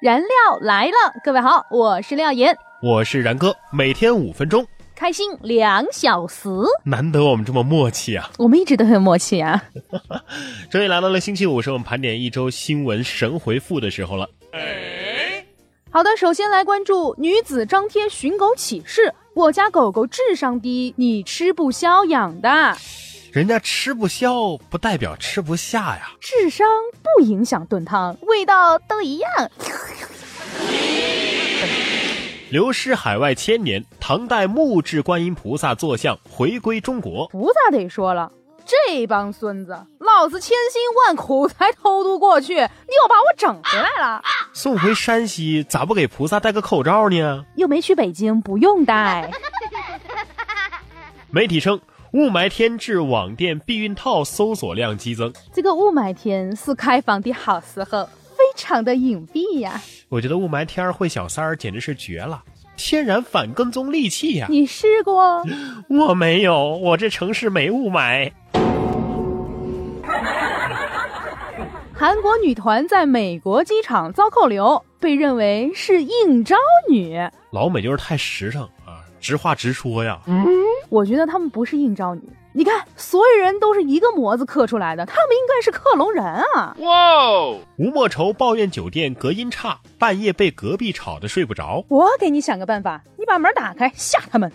燃料来了，各位好，我是廖岩，我是然哥，每天五分钟，开心两小时，难得我们这么默契啊！我们一直都很默契啊！终于来到了星期五，是我们盘点一周新闻神回复的时候了。好的，首先来关注女子张贴寻狗启事：我家狗狗智商低，你吃不消养的。人家吃不消不代表吃不下呀，智商不影响炖汤，味道都一样。流失海外千年，唐代木质观音菩萨坐像回归中国。菩萨得说了，这帮孙子，老子千辛万苦才偷渡过去，你又把我整回来了。送回山西咋不给菩萨戴个口罩呢？又没去北京，不用戴。媒体称。雾霾天致网店避孕套搜索量激增。这个雾霾天是开房的好时候，非常的隐蔽呀。我觉得雾霾天会小三儿简直是绝了，天然反跟踪利器呀。你试过？我没有，我这城市没雾霾。韩国女团在美国机场遭扣留，被认为是应招女。老美就是太实诚啊，直话直说呀。嗯。我觉得他们不是应招女，你看，所有人都是一个模子刻出来的，他们应该是克隆人啊！哇哦！吴莫愁抱怨酒店隔音差，半夜被隔壁吵得睡不着。我给你想个办法，你把门打开吓他们。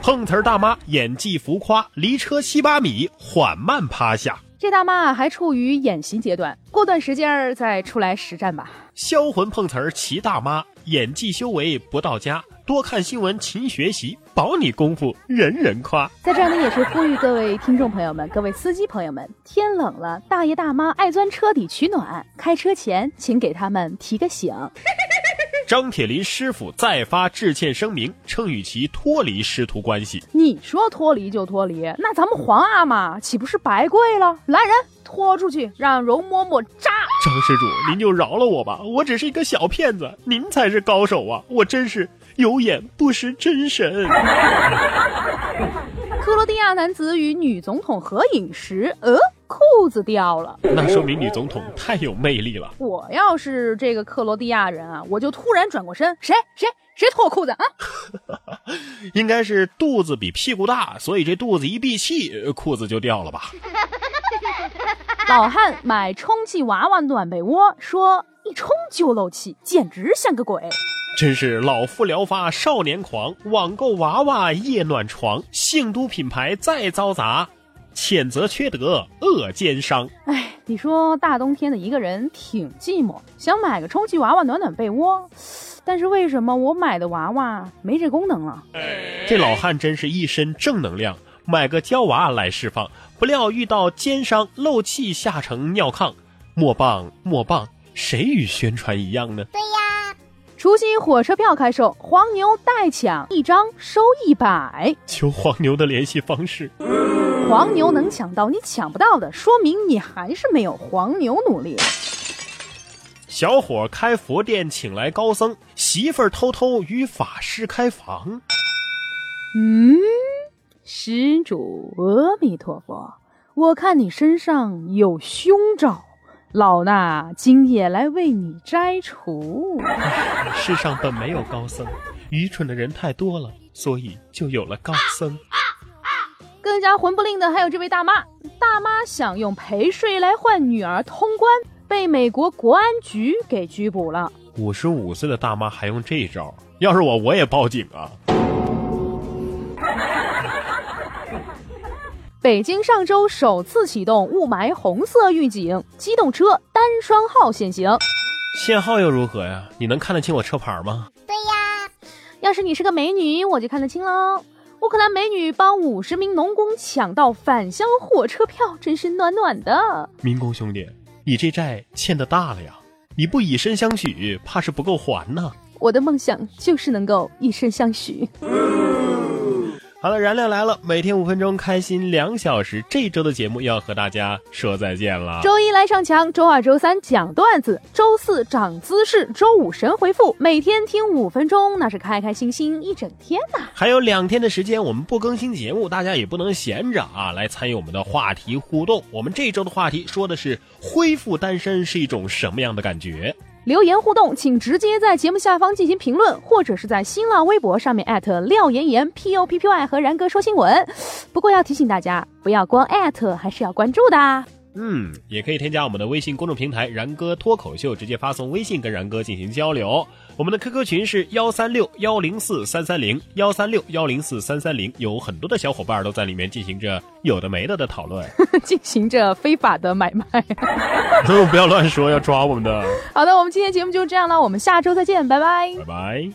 碰瓷儿大妈演技浮夸，离车七八米缓慢趴下。这大妈还处于演习阶段，过段时间再出来实战吧。销魂碰瓷儿齐大妈，演技修为不到家。多看新闻，勤学习，保你功夫人人夸。在这儿呢，也是呼吁各位听众朋友们、各位司机朋友们，天冷了，大爷大妈爱钻车底取暖，开车前请给他们提个醒。张铁林师傅再发致歉声明，称与其脱离师徒关系。你说脱离就脱离，那咱们皇阿玛岂不是白跪了？来人，拖出去，让容嬷嬷扎。张施主，您就饶了我吧，我只是一个小骗子，您才是高手啊，我真是。有眼不识真神。克罗地亚男子与女总统合影时，呃，裤子掉了。那说明女总统太有魅力了。我要是这个克罗地亚人啊，我就突然转过身，谁谁谁脱我裤子啊？应该是肚子比屁股大，所以这肚子一闭气，裤子就掉了吧。老汉买充气娃娃暖被窝，说一充就漏气，简直像个鬼。真是老夫聊发少年狂，网购娃娃夜暖床，性都品牌再遭砸，谴责缺德恶奸商。哎，你说大冬天的一个人挺寂寞，想买个充气娃娃暖暖被窝，但是为什么我买的娃娃没这功能了？这老汉真是一身正能量，买个娇娃来释放，不料遇到奸商漏气下成尿炕，莫棒莫棒，谁与宣传一样呢？对呀。除夕火车票开售，黄牛代抢一张收一百。求黄牛的联系方式。黄牛能抢到，你抢不到的，说明你还是没有黄牛努力。小伙开佛店请来高僧，媳妇儿偷偷与法师开房。嗯，施主阿弥陀佛，我看你身上有凶兆。老衲今夜来为你摘除。世上本没有高僧，愚蠢的人太多了，所以就有了高僧。更加魂不吝的还有这位大妈，大妈想用陪睡来换女儿通关，被美国国安局给拘捕了。五十五岁的大妈还用这招，要是我我也报警啊。北京上周首次启动雾霾红色预警，机动车单双号限行。限号又如何呀？你能看得清我车牌吗？对呀，要是你是个美女，我就看得清喽。乌克兰美女帮五十名农工抢到返乡火车票，真是暖暖的。民工兄弟，你这债欠的大了呀！你不以身相许，怕是不够还呢。我的梦想就是能够以身相许。好好了，燃料来了，每天五分钟，开心两小时。这周的节目要和大家说再见了。周一来上墙，周二、周三讲段子，周四长姿势，周五神回复。每天听五分钟，那是开开心心一整天呐。还有两天的时间，我们不更新节目，大家也不能闲着啊，来参与我们的话题互动。我们这周的话题说的是恢复单身是一种什么样的感觉？留言互动，请直接在节目下方进行评论，或者是在新浪微博上面艾特廖妍妍 P O P P Y 和然哥说新闻。不过要提醒大家，不要光艾特，还是要关注的。嗯，也可以添加我们的微信公众平台“然哥脱口秀”，直接发送微信跟然哥进行交流。我们的 QQ 群是幺三六幺零四三三零幺三六幺零四三三零，有很多的小伙伴都在里面进行着有的没的的讨论，进行着非法的买卖。不要乱说，要抓我们的。好的，我们今天节目就这样了，我们下周再见，拜拜，拜拜。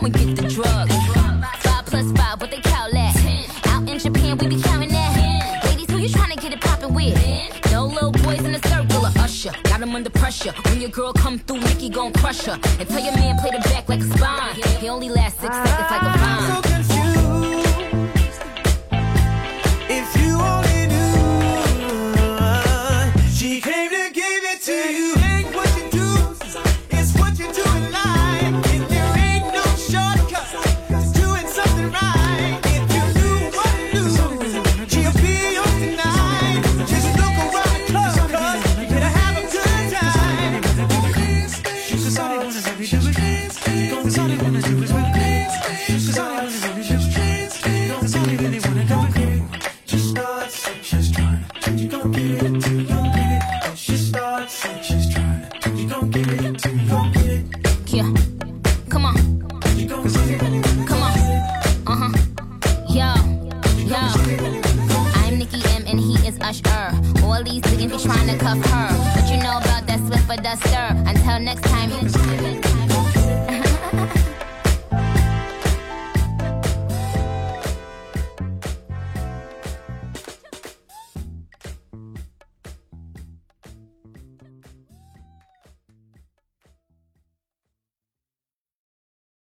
Go and get the drug. Five plus five, what they call that? Out in Japan, we be counting that. Ladies, who you trying to get it poppin' with? No little boys in the circle of Usher. Got them under pressure. When your girl come through, Nicky gon' crush her. And tell your man play the back like a spine. He only lasts six seconds like a vine. Sanchez.